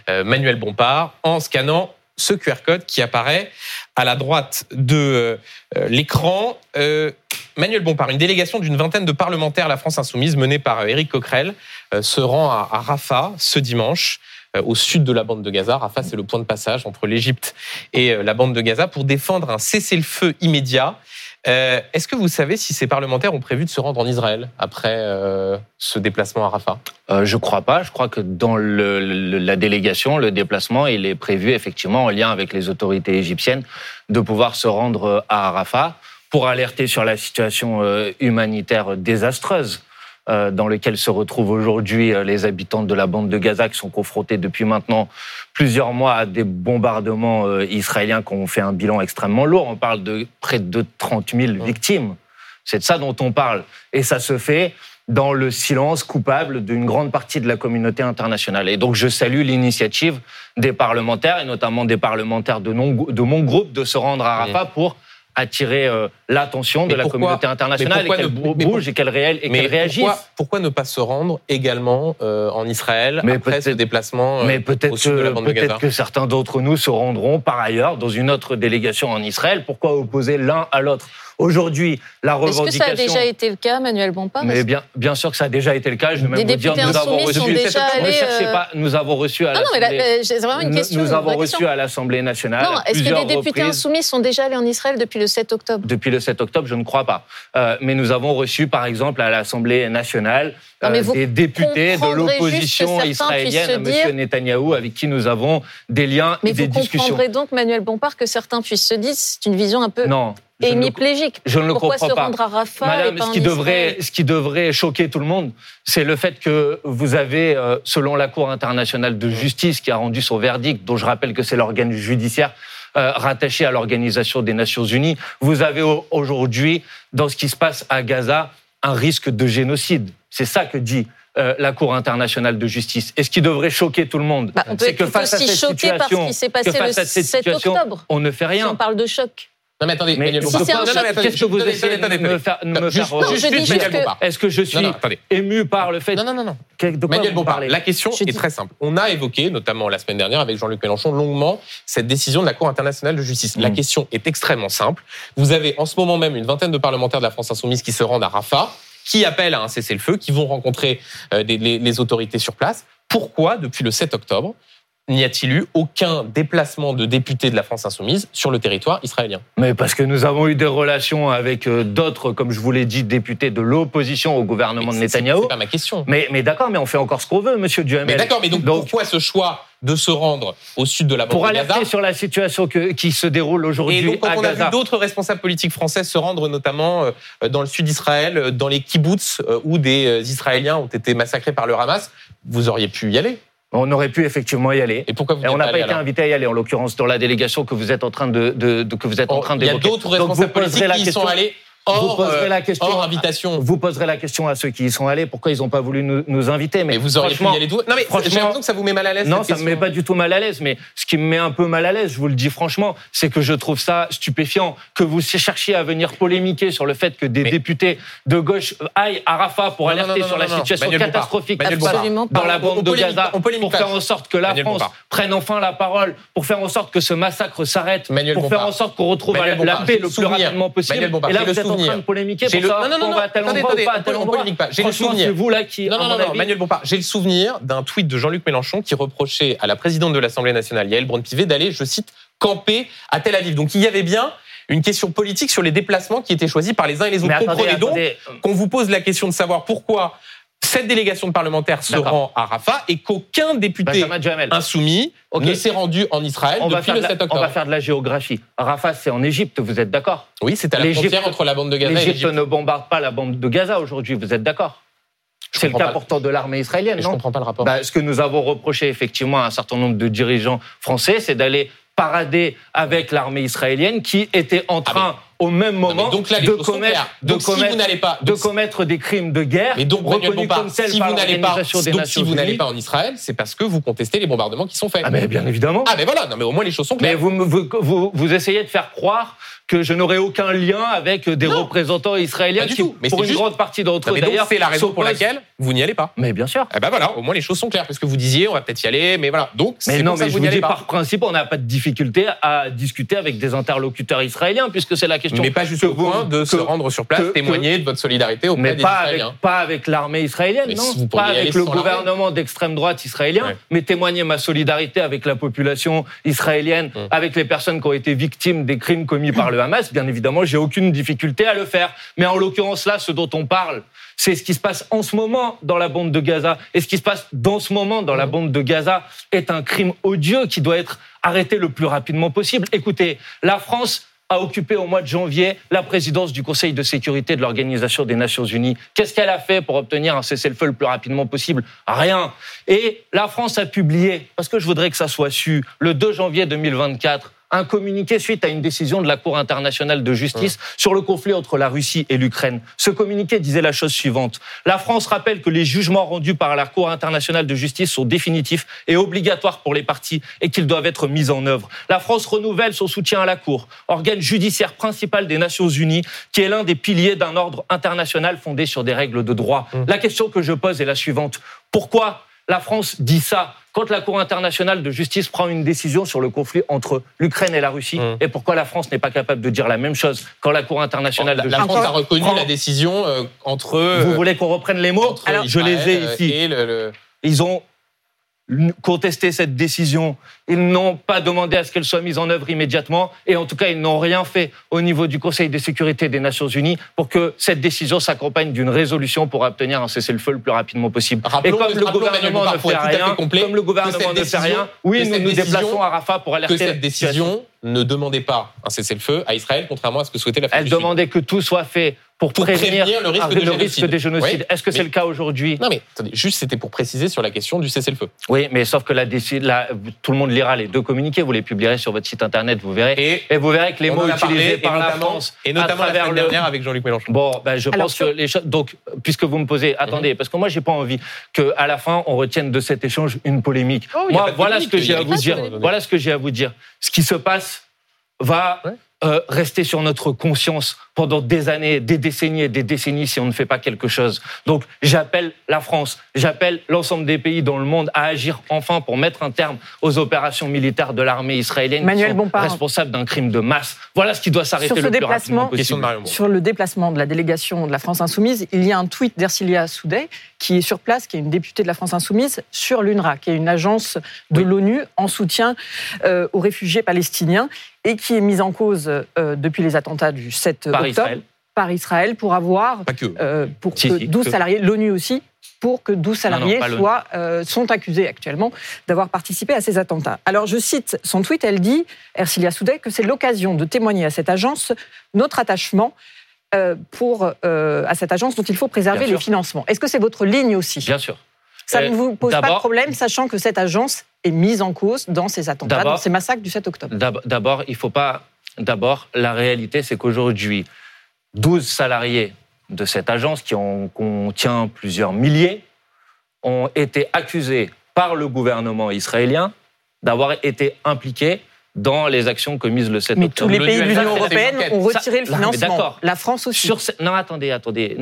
euh, Manuel Bompard en scannant ce QR code qui apparaît à la droite de euh, l'écran. Euh, Manuel Bompard, une délégation d'une vingtaine de parlementaires la France Insoumise menée par euh, Éric Coquerel euh, se rend à, Rafah ce dimanche euh, au sud de la bande de Gaza. Rafah, c'est le point de passage entre l'Égypte et la bande de Gaza pour défendre un cessez-le-feu immédiat. Est-ce que vous savez si ces parlementaires ont prévu de se rendre en Israël après ce déplacement à Rafah? Je crois pas. Je crois que dans la délégation, le déplacement, il est prévu effectivement en lien avec les autorités égyptiennes de pouvoir se rendre à Rafah pour alerter sur la situation euh, humanitaire désastreuse euh, dans laquelle se retrouvent aujourd'hui euh, les habitants de la bande de Gaza qui sont confrontés depuis maintenant plusieurs mois à des bombardements israéliens qui ont fait un bilan extrêmement lourd. On parle de près de 30 000 victimes. C'est de ça dont on parle. Et ça se fait dans le silence coupable d'une grande partie de la communauté internationale. Et donc je salue l'initiative des parlementaires, et notamment des parlementaires de, non- de mon groupe, de se rendre à Rafah pour attirer l'attention de Mais la pourquoi- communauté internationale et qu'elle bouge et qu'elle réelle et qu'elle réagisse. pourquoi, pourquoi ne pas se rendre également euh, en Israël Mais après ce peut-être- déplacement euh, Mais peut-être au sud de la que, bande de Gaza peut-être que certains d'entre nous se rendront par ailleurs dans une autre délégation en Israël. Pourquoi opposer l'un à l'autre? Aujourd'hui, la Est-ce que revendication. ça a déjà été le cas, Manuel Bompard? Mais bien, bien sûr que ça a déjà été le cas. Je vais même vous dire, nous avons reçu. euh, pas. Nous avons reçu à Non, non, mais c'est vraiment une question. Nous avons reçu question. à l'Assemblée nationale. Non, est-ce que plusieurs les députés reprises. insoumis sont déjà allés en Israël depuis le 7 octobre? Depuis le 7 octobre, je ne crois pas. Euh, mais nous avons reçu, par exemple, à l'Assemblée nationale, Non, mais euh, vous des députés de l'opposition israélienne, dire- M. Netanyahou, avec qui nous avons des liens Mais et des vous discussions. comprendrez donc, Manuel Bompard, que certains puissent se dire c'est une vision un peu Non. je le- hémiplégique. je ne le Pourquoi comprends se pas. rendre à Rafah Madame, ce qui, devrait, Israël ce qui devrait choquer tout le monde, c'est le fait que vous avez, euh, selon la Cour internationale de justice qui a rendu son verdict, dont je rappelle que c'est l'organe judiciaire rattaché à l'Organisation des Nations Unies, vous avez au- aujourd'hui, dans ce qui se passe à Gaza, un risque de génocide. C'est ça que dit euh, la Cour internationale de justice. Et ce qui devrait choquer tout le monde, Bah, c'est que face à aussi cette par ce situation, qui s'est passé le face à cette 7 situation, octobre. on ne fait Si rien. on parle de choc. Non mais attendez, Mais Manuel on Bompard. Qu'est-ce que vous essayez de me faire, me faire. Est-ce que je suis Non, non, ému par le fait Non, non, non, non. de Manuel Bompard, la question Je est dis- très simple. On a évoqué, notamment la semaine dernière avec Jean-Luc Mélenchon, longuement cette décision de la Cour internationale de justice. La Mm. question est extrêmement simple. Vous avez en ce moment même une vingtaine de parlementaires de la France insoumise qui se rendent à Rafah, qui appellent à un cessez-le-feu, qui vont rencontrer euh, des- les, les autorités sur place. Pourquoi, depuis le 7 octobre, n'y a-t-il eu aucun déplacement de députés de la France insoumise sur le territoire israélien Mais parce que nous avons eu des relations avec euh, d'autres, comme je vous l'ai dit, députés de l'opposition au gouvernement de Mais Netanyahou. C'est pas ma question. Mais, mais d'accord, mais on fait encore ce qu'on veut, monsieur Duhamel. Mais d'accord, mais donc, pourquoi ce choix de se rendre au sud de la bande Pour de Gaza alerter sur la situation que- qui se déroule Et aujourd'hui donc, quand à on a Gaza. vu d'autres responsables politiques français se rendre notamment euh, dans le sud d'Israël, euh, dans les kibbutz où des Israéliens ont été massacrés par le Hamas, vous auriez pu y aller. On aurait pu effectivement y aller. Et pourquoi vous Et on n'a pas été invité à y aller, en l'occurrence, dans la délégation que vous êtes en train de, de- de- que vous êtes en train Oh, Il y a d'évoquer. d'autres responsables politiques qui question- sont allés vous hors, poserez euh, la question, hors invitation. Vous poserez la question à ceux qui y sont allés, pourquoi ils n'ont pas voulu nous, nous inviter? Mais, Mais vous auriez pu franchement, y aller tout. Non, mais j'ai l'impression que ça vous met mal à l'aise. Non, cette ça me met pas du tout mal à l'aise, mais ce qui me met un peu mal à l'aise, je vous le dis franchement, c'est que je trouve ça stupéfiant que vous cherchiez à venir polémiquer sur le fait que des Mais- députés de gauche aillent à Rafah pour Non, alerter non, sur la situation Manuel catastrophique Absolument dans la bande on de Gaza on pour faire en sorte que la Manuel France Bompard. prenne enfin la parole, pour faire en sorte que ce massacre s'arrête, pour Bompard. faire en sorte qu'on retrouve Manuel la Bompard, paix le plus rapidement possible. Et là, vous êtes en train souvenir. de polémiquer pour le- savoir non, non, non, va à tel attendez, endroit ou attendez, pas à tel endroit. J'ai le souvenir. c'est vous là qui, Non, non, mon non, Manuel Bompard. J'ai le souvenir d'un tweet de Jean-Luc Mélenchon qui reprochait à la présidente de l'Assemblée nationale, Yael Braun-Pivet, d'aller, je cite, camper à Tel Aviv. Donc il y avait bien une question politique sur les déplacements qui étaient choisis par les uns et les autres. Mais attendez, Comprenez donc qu'on vous pose la question de savoir pourquoi cette délégation de parlementaires se rend à Rafah et qu'aucun député insoumis ne s'est rendu en Israël On va, depuis faire le de la, 7 on octobre. va faire de la géographie. Rafah, c'est en Égypte, vous êtes d'accord? Oui, c'est à la L'Égypte- frontière entre la bande de Gaza et L'Égypte l'Égypte. ne bombarde pas la bande de Gaza aujourd'hui, vous êtes d'accord? C'est le cas pourtant de l'armée israélienne, Je non? comprends pas le rapport. Bah, Ce que nous avons reproché effectivement à un certain nombre de dirigeants français, c'est d'aller parader avec l'armée israélienne qui était en train au même mais moment donc là, de commettre, claires. de Donc si vous commettre, n'allez pas, de donc, commettre des crimes de guerre mais donc reconnus comme tels si par vous n'allez pas, l'Organisation des donc, Nations si vous n'allez pas en Israël, c'est parce que vous contestez les bombardements qui sont faits. Ah mais bien évidemment. Ah, mais voilà, non mais au moins les choses sont Mais claires. vous, me- vous, vous, vous essayez de faire croire que je n'aurais aucun lien avec des Non. représentants israéliens du qui, tout. Mais pour une juste- grande partie d'entre eux mais d'ailleurs, c'est la raison pour laquelle vous n'y allez pas. Mais bien sûr. Eh ben voilà, au moins les choses sont claires, parce que vous disiez on va peut-être y aller, mais voilà. Donc Mais c'est non, ça mais je vous vous dis par principe, on n'a pas de difficulté à discuter avec des interlocuteurs israéliens, puisque c'est la question. Mais pas que jusqu'au point de se rendre sur place, que- témoigner de votre solidarité auprès Mais des pas avec, Israéliens. pas avec l'armée israélienne, Mais non. si Pas avec le gouvernement d'extrême droite israélien, Ouais. mais témoigner ma solidarité avec la population israélienne, Hum. avec les personnes qui ont été victimes des crimes commis par le Hamas. Bien évidemment, j'ai aucune difficulté à le faire. Mais en l'occurrence, là, ce dont on parle, c'est ce qui se passe en ce moment dans la bande de Gaza. Et ce qui se passe dans ce moment dans la Hum. bande de Gaza est un crime odieux qui doit être arrêté le plus rapidement possible. Écoutez, la France a occupé au mois de janvier la présidence du Conseil de sécurité de l'Organisation des Nations Unies. Qu'est-ce qu'elle a fait pour obtenir un cessez-le-feu le plus rapidement possible? Rien. Et la France a publié, parce que je voudrais que ça soit su, le 2 janvier 2024, un communiqué suite à une décision de la Cour internationale de justice sur le conflit entre la Russie et l'Ukraine. Ce communiqué disait la chose suivante. La France rappelle que les jugements rendus par la Cour internationale de justice sont définitifs et obligatoires pour les parties et qu'ils doivent être mis en œuvre. La France renouvelle son soutien à la Cour, organe judiciaire principal des Nations Unies, qui est l'un des piliers d'un ordre international fondé sur des règles de droit. La question que je pose est la suivante. Pourquoi la France dit ça quand la Cour internationale de justice prend une décision sur le conflit entre l'Ukraine et la Russie Mm. Et pourquoi la France n'est pas capable de dire la même chose quand la Cour internationale la, de la justice France a reconnu prend- la décision euh, entre. Vous euh, voulez qu'on reprenne les mots Je les ai ici. Et le, le- Ils ont contesté cette décision. Ils n'ont pas demandé à ce qu'elle soit mise en œuvre immédiatement. Et en tout cas, ils n'ont rien fait au niveau du Conseil de sécurité des Nations Unies pour que cette décision s'accompagne d'une résolution pour obtenir un cessez-le-feu le plus rapidement possible. Rappelons- et comme le rappelons, gouvernement ne fait rien, complet, comme le que gouvernement cette ne fait rien, que oui, nous cette nous décision- déplaçons à Rafah pour que alerter cette la situation. décision ne demandait pas un cessez-le-feu à Israël, contrairement à ce que souhaitait la France. Elle Sud. demandait que tout soit fait pour, Pour prévenir le risque ah, de génocide. des génocides. Oui, Est-ce que c'est le cas aujourd'hui? Non mais attendez, juste c'était pour préciser sur la question du cessez-le-feu. Oui, mais sauf que la, la- tout le monde lira les deux communiqués, vous les publierez sur votre site internet, vous verrez. Et, vous verrez que les mots parlé, utilisés par la France et notamment à la travers semaine le- dernière avec Jean-Luc Mélenchon. Bon, ben je Alors, pense sur- que les choses. Donc, puisque vous me posez, attendez, parce que moi, j'ai pas envie que à la fin on retienne de cet échange une polémique. Oh, moi, voilà ce que j'ai à vous dire. polémique. Voilà ce que j'ai à vous dire. Ce qui se passe va Ouais. euh, rester sur notre conscience pendant des années, des décennies et des décennies si on ne fait pas quelque chose. Donc, j'appelle la France, j'appelle l'ensemble des pays dans le monde à agir enfin pour mettre un terme aux opérations militaires de l'armée israélienne Manuel qui sont Bompard. responsables d'un crime de masse. Voilà ce qui doit s'arrêter Sur ce le plus déplacement- rapidement possible. Sur le déplacement de la délégation de la France Insoumise, il y a un tweet d'Ercilia Soudet, qui est sur place, qui est une députée de la France Insoumise, sur l'UNRWA, qui est une agence de Oui. l'ONU en soutien euh, aux réfugiés palestiniens et qui est mise en cause euh, depuis les attentats du 7 Par octobre Israël. par Israël pour avoir, que. euh, pour Si, que si, 12 que- salariés, l'ONU aussi, pour que 12 salariés soient, euh, sont accusés actuellement d'avoir participé à ces attentats. Alors je cite son tweet, elle dit, Ercilia Soudet, que c'est l'occasion de témoigner à cette agence notre attachement pour, euh, à cette agence dont il faut préserver sûr. financements. Est-ce que c'est votre ligne aussi? Bien sûr. Ça Euh, ne vous pose pas de problème, sachant que cette agence est mise en cause dans ces attentats, dans ces massacres du 7 octobre D'ab- D'abord, il faut pas. D'abord, la réalité, c'est qu'aujourd'hui, 12 salariés de cette agence, qui en contient plusieurs milliers, ont été accusés par le gouvernement israélien d'avoir été impliqués dans les actions commises le 7 Mais octobre. tous les pays de l'Union européenne ont Ça- retiré le non, mais financement. d'accord. La France aussi. Sur ce- Non, attendez, attendez.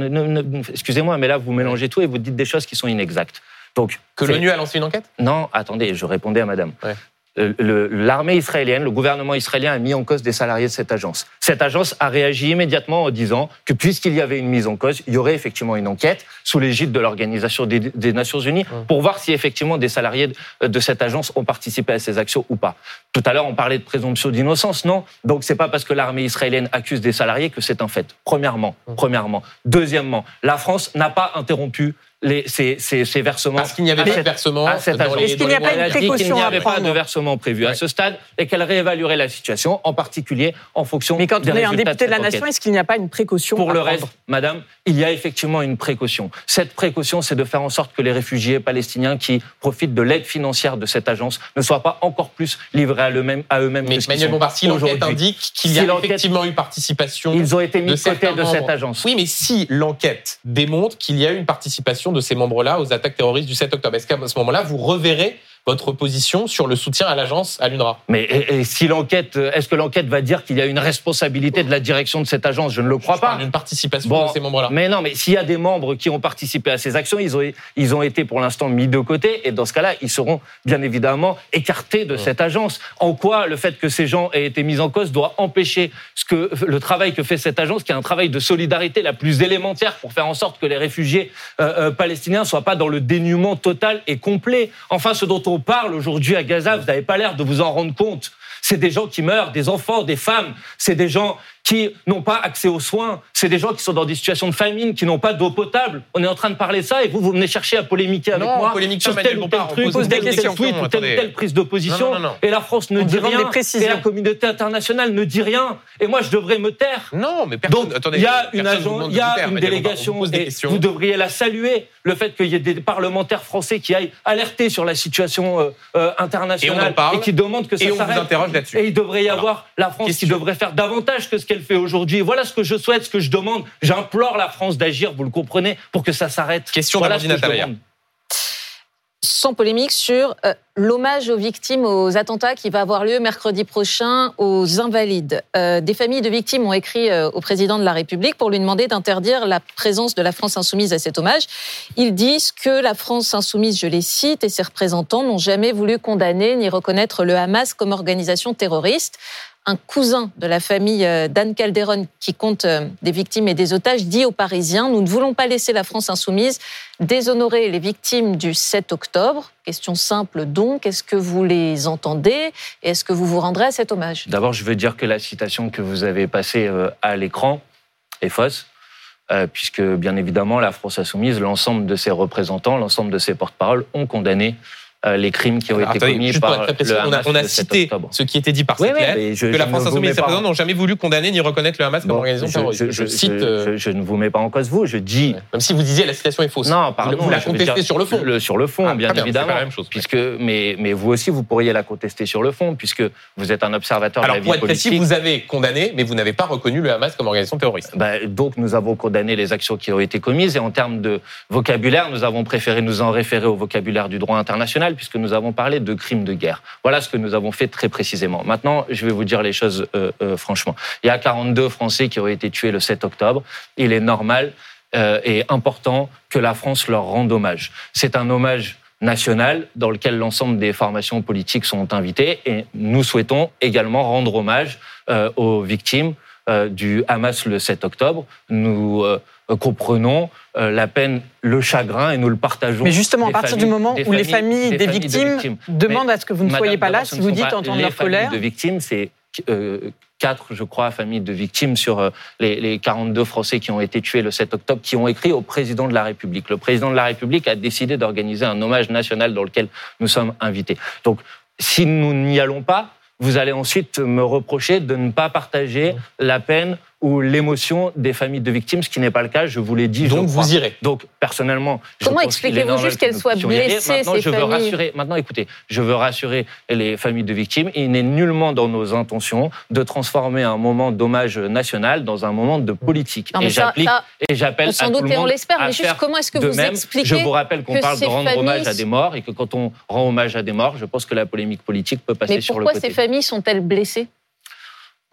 Excusez-moi, mais là, vous mélangez tout et vous dites des choses qui sont inexactes. Donc, Que l'ONU a lancé une enquête? Non, attendez, je répondais à madame. Ouais. Euh, L'armée israélienne, le gouvernement israélien a mis en cause des salariés de cette agence. Cette agence a réagi immédiatement en disant que puisqu'il y avait une mise en cause, il y aurait effectivement une enquête sous l'égide de l'Organisation des, des Nations Unies pour voir si effectivement des salariés de, de cette agence ont participé à ces actions ou pas. Tout à l'heure, on parlait de présomption d'innocence, non? Donc c'est pas parce que l'armée israélienne accuse des salariés que c'est un fait. Premièrement, premièrement. Deuxièmement, la France n'a pas interrompu les, ces, ces- ces versements. Parce qu'il n'y avait à pas de cette- versement. Est-ce qu'il n'y a pas une précaution à prendre de versement prévu à ce stade et qu'elle réévaluerait la situation, en particulier en fonction Mais quand des on est un député de la nation, est-ce qu'il n'y a pas une précaution Pour à le prendre reste, madame, il y a effectivement une précaution. Cette précaution, c'est de faire en sorte que les réfugiés palestiniens qui profitent de l'aide financière de cette agence ne soient pas encore plus livrés à eux-mêmes. À eux-mêmes Mais que ce qu'ils Manuel sont Bompard, si l'enquête indique qu'il y a effectivement eu participation Ils ont été mis de de côté certains de cette agence. Oui, mais si l'enquête démontre qu'il y a eu une participation de ces membres-là aux attaques terroristes du 7 octobre, est-ce qu'à ce moment-là, vous reverrez votre position sur le soutien à l'agence, à l'UNRWA Mais et, et si l'enquête, est-ce que l'enquête va dire qu'il y a une responsabilité de la direction de cette agence? Je ne le crois Je parle pas. d'une participation Bon, de ces membres-là. Mais non, mais s'il y a des membres qui ont participé à ces actions, ils ont, ils ont été pour l'instant mis de côté, et dans ce cas-là, ils seront bien évidemment écartés de cette agence. En quoi le fait que ces gens aient été mis en cause doit empêcher ce que, le travail que fait cette agence, qui est un travail de solidarité la plus élémentaire pour faire en sorte que les réfugiés euh, euh, palestiniens ne soient pas dans le dénuement total et complet? Enfin, ce dont on parle aujourd'hui à Gaza, vous n'avez pas l'air de vous en rendre compte. C'est des gens qui meurent, des enfants, des femmes. C'est des gens qui n'ont pas accès aux soins. C'est des gens qui sont dans des situations de famine, qui n'ont pas d'eau potable. On est en train de parler de ça et vous, vous venez chercher à polémiquer avec Non, moi polémique sur tel ou tel truc, pose des questions, tweet, ou telle ou telle prise de position. Non, non, non, non. Et la France ne On dit rien. Et la communauté internationale ne dit rien. Et moi, je devrais me taire. Non, mais personne. Donc, attendez, il y a une, agence, il y a une délégation vous et vous devriez la saluer. Le fait qu'il y ait des parlementaires français qui aillent alerter sur la situation euh, euh, internationale Et on en parle, qui demandent que ça et on vous s'arrête. interroge là-dessus. Et il devrait y avoir la France qui devrait faire davantage que ce qu'elle fait aujourd'hui. Voilà ce que je souhaite, ce que je demande. J'implore la France d'agir, vous le comprenez, pour que ça s'arrête. Question voilà ce que je Atalaya. demande. sans polémique sur euh, l'hommage aux victimes aux attentats qui va avoir lieu mercredi prochain aux Invalides. Euh, des familles de victimes ont écrit euh, au président de la République pour lui demander d'interdire la présence de la France insoumise à cet hommage. Ils disent que la France insoumise, je les cite, et ses représentants n'ont jamais voulu condamner ni reconnaître le Hamas comme organisation terroriste. Un cousin de la famille euh, d'Anne Calderon, qui compte euh, des victimes et des otages, dit aux Parisiens Nous ne voulons pas laisser la France insoumise déshonorer les victimes du 7 octobre. Question simple donc, est-ce que vous les entendez et est-ce que vous vous rendrez à cet hommage? D'abord, je veux dire que la citation que vous avez passée euh, à l'écran est fausse, puisque bien évidemment, la France insoumise, l'ensemble de ses représentants, l'ensemble de ses porte-paroles ont condamné les crimes qui ont Alors, été attendez, commis pour par le on a, Hamas on a le 7 cité ce qui était dit par Oui, cette oui, mais je- que je la France insoumise et ses présidents n'ont jamais voulu condamner ni reconnaître le Hamas comme organisation terroriste. je- cite, euh, je- ne vous mets pas en cause vous, je dis. ouais. même si vous disiez la citation est fausse. Non, pardon. vous la contestez sur le fond. le- sur le fond, Ah, bien bien, évidemment. la même chose. Puisque, mais, mais vous aussi, vous pourriez la contester sur le fond, puisque vous êtes un observateur Alors de la pour vie être précis, politique. vous avez condamné, mais vous n'avez pas reconnu le Hamas comme organisation terroriste. Bah, donc nous avons condamné les actions qui ont été commises et en termes de vocabulaire, nous avons préféré nous en référer au vocabulaire du droit international puisque nous avons parlé de crimes de guerre. Voilà ce que nous avons fait très précisément. Maintenant, je vais vous dire les choses euh, euh, franchement. Il y a 42 Français qui ont été tués le 7 octobre. Il est normal euh, et important que la France leur rende hommage. C'est un hommage national dans lequel l'ensemble des formations politiques sont invitées et nous souhaitons également rendre hommage aux victimes du Hamas le 7 octobre. Nous comprenons euh, la peine, le chagrin et nous le partageons. Mais justement, à partir du moment où les familles des, de victimes, demandent à ce que vous ne Madame, soyez pas là, si vous dites pas entendre les leur familles colère. de victimes, c'est euh, quatre, je crois, familles de victimes sur euh, les, les 42 Français qui ont été tués le 7 octobre, qui ont écrit au président de la République. Le président de la République a décidé d'organiser un hommage national dans lequel nous sommes invités. Donc, si nous n'y allons pas, vous allez ensuite me reprocher de ne pas partager la peine ou l'émotion des familles de victimes, ce qui n'est pas le cas, je vous l'ai dit. je Donc crois. vous irez. Donc, personnellement, je Comment expliquez-vous juste que qu'elles soient blessées, Maintenant, ces je veux familles rassurer. Maintenant, écoutez, je veux rassurer les familles de victimes. Il n'est nullement dans nos intentions de transformer un moment d'hommage national dans un moment de politique. Non, et j'applique et j'appelle on à tout doute le et on l'espère, mais juste comment est-ce que vous même. expliquez Je vous rappelle qu'on parle de rendre hommage à des morts et que quand on rend hommage à des morts, je pense que la polémique politique peut passer Mais sur le pourquoi côté. ces familles sont-elles blessées?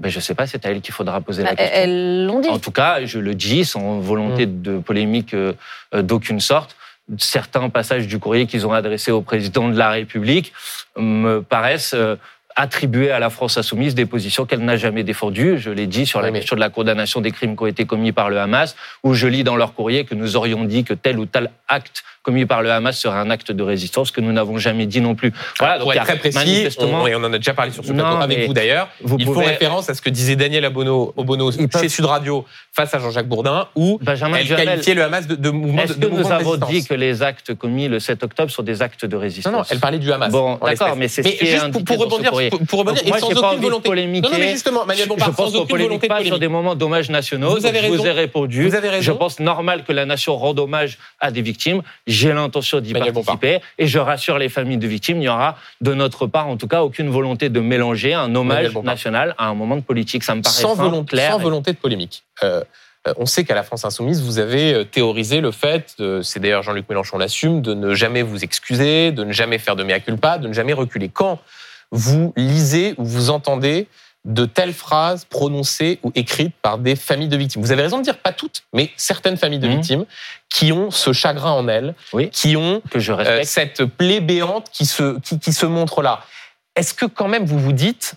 Ben, je ne sais pas, c'est à elle qu'il faudra poser Bah, la question. Elles l'ont dit. En tout cas, je le dis sans volonté Mm. de polémique euh, euh, d'aucune sorte. Certains passages du courrier qu'ils ont adressé au président de la République me paraissent euh, attribuer à la France insoumise des positions qu'elle n'a jamais défendues. Je l'ai dit sur la Oui, question de la condamnation des crimes qui ont été commis par le Hamas, où je lis dans leur courrier que nous aurions dit que tel ou tel acte commis par le Hamas serait un acte de résistance, que nous n'avons jamais dit non plus. Voilà, pour donc être très précis, manifestement- on, et on en a déjà parlé sur ce Non, plateau avec mais vous d'ailleurs. vous Ils font référence à ce que disait Daniel Abono, Obono Ils peuvent- chez Sud Radio face à Jean-Jacques Bourdin, où Benjamin elle Duhamel, qualifiait le Hamas de, de mouvement de, Est-ce de que nous avons dit que les actes commis le 7 octobre sont des actes de résistance Non, non, elle parlait du Hamas. Bon, d'accord, mais c'est ce qui est juste pour, rebondir pour, rebondir, moi, et sans pas aucune volonté. polémiquer. Non, non, mais justement, Manuel je Bompard, pense sans qu'on aucune volonté pas sur des moments dommages nationaux. Vous avez Je vous ai répondu. Vous avez raison. Je pense normal que la nation rende hommage à des victimes. J'ai l'intention d'y participer. Et je rassure les familles de victimes, il n'y aura de notre part, en tout cas, aucune volonté de mélanger un hommage Bompard. national à un moment de politique. Ça me paraît sans, volonté, clair. sans volonté de polémique. Euh, euh, on sait qu'à la France Insoumise, vous avez euh, théorisé le fait, c'est d'ailleurs Jean-Luc Mélenchon l'assume, de ne jamais vous excuser, de ne jamais faire de mea culpa, de ne jamais reculer. Quand vous lisez ou vous entendez de telles phrases prononcées ou écrites par des familles de victimes. Vous avez raison de dire pas toutes, mais certaines familles de Mhm. victimes qui ont ce chagrin en elles, Oui. qui ont que je euh, cette plaie béante qui se, qui, qui se montre là. Est-ce que quand même vous vous dites,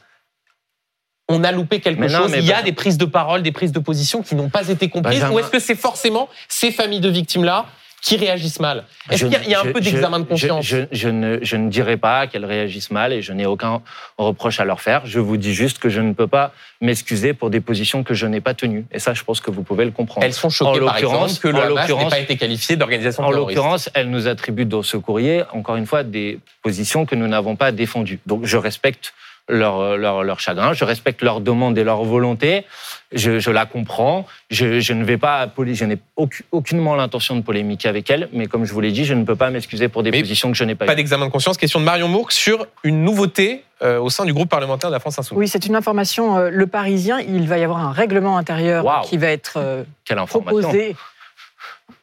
on a loupé quelque Mais chose Il y a des prises de parole, des prises de position qui n'ont pas été comprises Ou est-ce que c'est forcément ces familles de victimes-là qui réagissent mal Est-ce qu'il y a, il y a un je- peu d'examen de conscience je, je ne, je ne dirais pas qu'elles réagissent mal et je n'ai aucun reproche à leur faire. Je vous dis juste que je ne peux pas m'excuser pour des positions que je n'ai pas tenues. Et ça, je pense que vous pouvez le comprendre. Elles sont choquées, En par exemple, que le en Hamas n'ait pas été qualifié d'organisation En terroriste. l'occurrence, elles nous attribuent dans ce courrier, encore une fois, des positions que nous n'avons pas défendues. Donc, je respecte leur, leur, leur chagrin, je respecte leur demande et leur volonté, je, je la comprends, je, je ne vais pas, je n'ai aucu- aucunement l'intention de polémiquer avec elles, mais comme je vous l'ai dit, je ne peux pas m'excuser pour des Mais positions que je n'ai pas, Pas d'examen de conscience. Question de Marion Mourque sur une nouveauté euh, au sein du groupe parlementaire de la France Insoumise. Oui, c'est une information. euh, Le Parisien, il va y avoir un règlement intérieur qui va être euh, Quelle information proposé.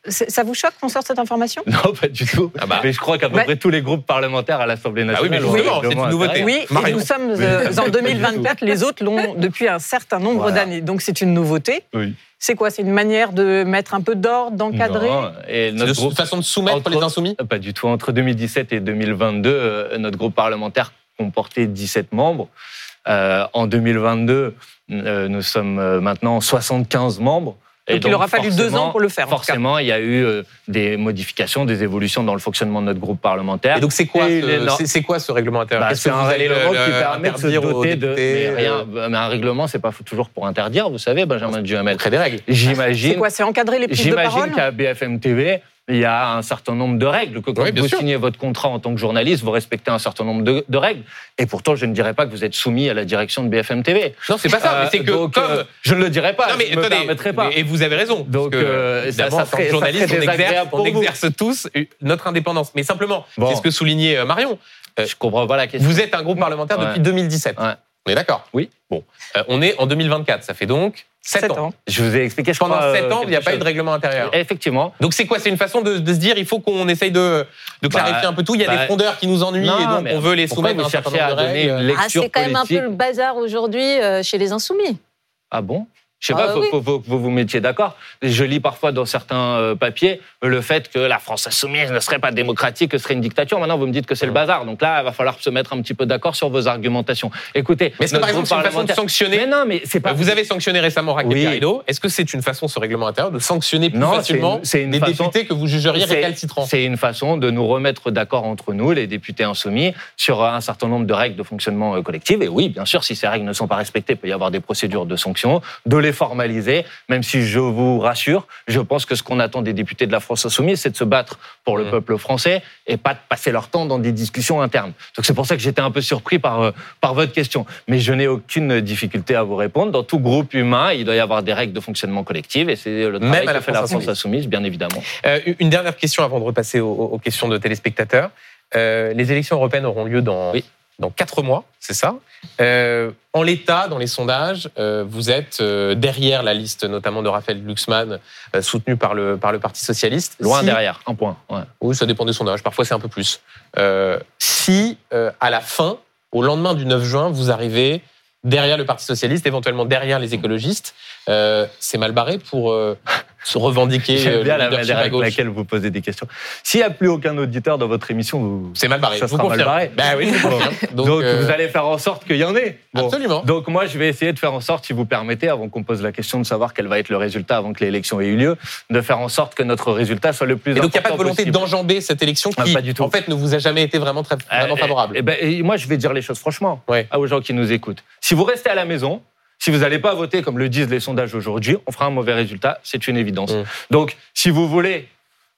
Ça vous choque qu'on sorte cette information? Non, pas du tout. Ah bah. Mais je crois qu'à peu Bah- près tous les groupes parlementaires à l'Assemblée Ah oui, mais nationale. justement, c'est une nouveauté. Oui, et nous sommes euh, en 2024, les autres l'ont depuis un certain nombre Voilà. d'années. Donc c'est une nouveauté. Oui. C'est quoi? C'est une manière de mettre un peu d'ordre, d'encadrer? Non, Et C'est notre façon de soumettre Entre- les insoumis? Pas du tout. Entre 2017 et 2022, euh, notre groupe parlementaire comportait 17 membres. Euh, en 2022, euh, nous sommes euh, maintenant 75 membres. Et Donc, il aura fallu deux ans pour le faire. Forcément, il y a eu euh, des modifications, des évolutions dans le fonctionnement de notre groupe parlementaire. Et donc c'est quoi, ce- c'est- c'est quoi ce règlement intérieur? Bah, c'est que un vous allez le- règlement qui permet de se doter de. Mais, rien, euh, mais un règlement, c'est pas toujours pour interdire, vous savez, Benjamin Duhamel. on crée des règles. C'est J'imagine. quoi C'est encadrer les prises de parole? J'imagine qu'à BFM TV, il y a un certain nombre de règles. Que quand Oui, vous sûr. signez votre contrat en tant que journaliste, vous respectez un certain nombre de, de règles. Et pourtant, je ne dirais pas que vous êtes soumis à la direction de BFM TV. Non, c'est pas ça. c'est que Euh, donc, comme euh, je ne le dirais pas. non mais je ne me attendez, permettrai pas. et vous avez raison. Donc, euh, ça- ça serait- ça journaliste, on exerce, on tous notre indépendance. Mais simplement, Bon. c'est ce que soulignait euh, Marion. Euh, Je comprends pas la question. Vous êtes un groupe parlementaire Ouais. depuis 2017. Ouais. On est d'accord? Oui. Bon, on est en 2024. Ça fait donc 7, Sept ans. ans. Je vous ai expliqué, je Pendant crois, 7 euh, ans, il n'y a pas eu de règlement intérieur. Effectivement. Donc c'est quoi? C'est une façon de, de se dire il faut qu'on essaye de, de clarifier Bah, un peu tout. Il y a bah, des frondeurs qui nous ennuient non, et donc on veut les soumettre à vous un certain cherchez nombre de règles? Ah, lecture c'est quand même un peu le bazar aujourd'hui euh, chez les insoumis. Ah bon? Je sais Ah pas, faut, oui. faut- faut que vous vous mettiez d'accord. Je lis parfois dans certains euh, papiers le fait que la France insoumise ne serait pas démocratique, que ce serait une dictature. Maintenant, vous me dites que c'est le bazar. Donc là, il va falloir se mettre un petit peu d'accord sur vos argumentations. Écoutez, Mais est-ce que par exemple c'est une façon de sanctionner Mais non, mais c'est pas. Vous avez sanctionné récemment Raquel Oui. Garrido. Est-ce que c'est une façon, ce règlement intérieur, de sanctionner plus Non, facilement c'est une façon- députés que vous jugeriez récalcitrants C'est une façon de nous remettre d'accord entre nous, les députés insoumis, sur un certain nombre de règles de fonctionnement euh, collectif. Et oui, bien sûr, si ces règles ne sont pas respectées, il peut y avoir des procédures de sanctions, de les formaliser, même si je vous rassure, je pense que ce qu'on attend des députés de la France insoumise, c'est de se battre pour le Mmh. peuple français et pas de passer leur temps dans des discussions internes. Donc c'est pour ça que j'étais un peu surpris par, euh, par votre question. Mais je n'ai aucune difficulté à vous répondre. Dans tout groupe humain, il doit y avoir des règles de fonctionnement collectif et c'est le travail Même à la que fait France la France insoumise. insoumise, bien évidemment. Euh, une dernière question avant de repasser aux, aux questions de téléspectateurs. Euh, les élections européennes auront lieu dans, Oui. Dans quatre mois, c'est ça Euh, En l'état, dans les sondages, euh, vous êtes euh, derrière la liste, notamment de Raphaël Glucksmann, soutenu par le, par le Parti Socialiste. Loin Si- derrière, un point. ouais. Oui, ça dépend des sondages. Parfois, c'est un peu plus. Si, à la fin, au lendemain du 9 juin, vous arrivez derrière le Parti Socialiste, éventuellement derrière les écologistes, c'est mal barré pour se revendiquer euh, J'aime le bien la manière avec laquelle vous posez des questions. S'il n'y a plus aucun auditeur dans votre émission, vous... C'est mal barré. Ça vous sera mal confirme. barré. Bah oui, vous donc, Donc, euh, vous allez faire en sorte qu'il y en ait. Bon. Absolument. Donc moi, je vais essayer de faire en sorte, si vous permettez, avant qu'on pose la question de savoir quel va être le résultat avant que l'élection ait eu lieu, de faire en sorte que notre résultat soit le plus Et donc, il n'y a pas de volonté d'enjamber cette élection Ah, qui, pas du tout. en fait, ne vous a jamais été vraiment, très, vraiment Euh, favorable. eh ben, et moi, je vais dire les choses franchement Ouais. aux gens qui nous écoutent. Si vous restez à la maison, si vous n'allez pas voter comme le disent les sondages aujourd'hui, on fera un mauvais résultat, c'est une évidence. Mm. Donc, si vous voulez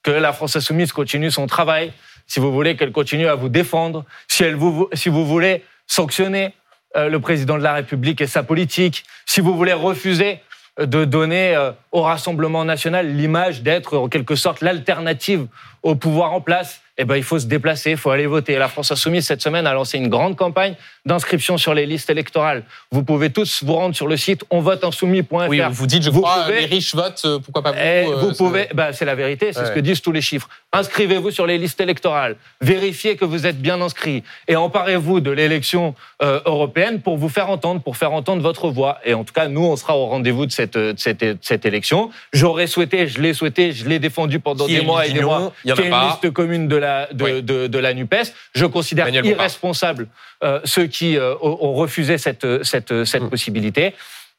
que la France insoumise continue son travail, si vous voulez qu'elle continue à vous défendre, si, elle vous, si vous voulez sanctionner euh, le président de la République et sa politique, si vous voulez refuser de donner euh, au Rassemblement national l'image d'être en quelque sorte l'alternative au pouvoir en place, eh ben, il faut se déplacer, il faut aller voter. La France Insoumise, cette semaine, a lancé une grande campagne d'inscription sur les listes électorales. Vous pouvez tous vous rendre sur le site onvoteinsoumis.fr. Oui, vous dites, je Vous crois, pouvez- les riches votent, euh, pourquoi pas vous Eh, euh, vous c'est- pouvez, bah, c'est la vérité, c'est ce que disent tous les chiffres. Inscrivez-vous sur les listes électorales, vérifiez que vous êtes bien inscrit et emparez-vous de l'élection euh, européenne pour vous faire entendre, pour faire entendre votre voix. Et en tout cas, nous, on sera au rendez-vous de cette, de cette, de cette élection. J'aurais souhaité, je l'ai souhaité, je l'ai défendu pendant Qui des mois et des mois, Il y en a qu'il y ait une pas. liste commune de la, de, Oui. de, de la NUPES. Je considère irresponsable euh, ceux qui euh, ont refusé cette, cette, cette Mm. possibilité.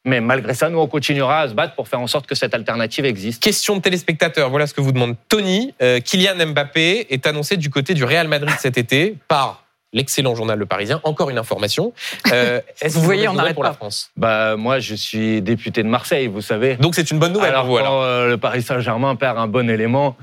Mais malgré ça, nous, on continuera à se battre pour faire en sorte que cette alternative existe. Question de téléspectateurs, voilà ce que vous demande Tony. Euh, Kylian Mbappé est annoncé du côté du Real Madrid cet été par l'excellent journal Le Parisien. Encore une information. Euh, Est-ce Vous voyez, on n'arrête pour la. France Bah moi je suis député de Marseille, vous savez. Donc c'est une bonne nouvelle alors pour vous alors. quand euh, le Paris Saint-Germain perd un bon élément,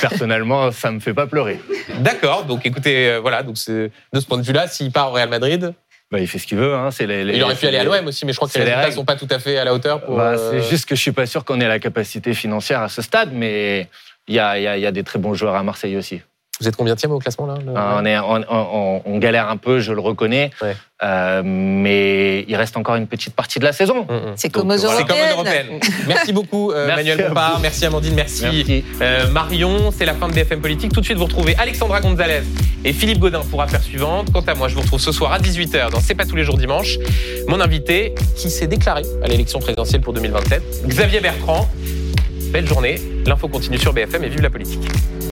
personnellement ça me fait pas pleurer. D'accord, donc écoutez, euh, voilà, donc c'est- de ce point de vue-là, s'il part au Real Madrid, Bah il fait ce qu'il veut. Hein. C'est les, les- il aurait pu aller à l'OM aussi, mais je crois que les résultats règles. sont pas tout à fait à la hauteur pour. Bah, C'est juste que je suis pas sûr qu'on ait la capacité financière à ce stade, mais il y a, il y a- il y a des très bons joueurs à Marseille aussi. Vous êtes combien au classement là le- Hein, On, est, on, on- on galère un peu, je le reconnais, Ouais. Euh, mais il reste encore une petite partie de la saison. Mm, mm. C'est comme aux voilà. Européennes. européenne. Merci beaucoup euh, Merci Manuel vous. merci Amandine, merci, Merci. Euh, Marion. C'est la fin de BFM Politique. Tout de suite, vous retrouvez Alexandra Gonzalez et Philippe Godin pour Affaires suivantes. Quant à moi, je vous retrouve ce soir à 18h dans C'est pas tous les jours dimanche. Mon invité qui s'est déclaré à l'élection présidentielle pour 2027, Xavier Bertrand. Belle journée. L'info continue sur BFM et vive la politique.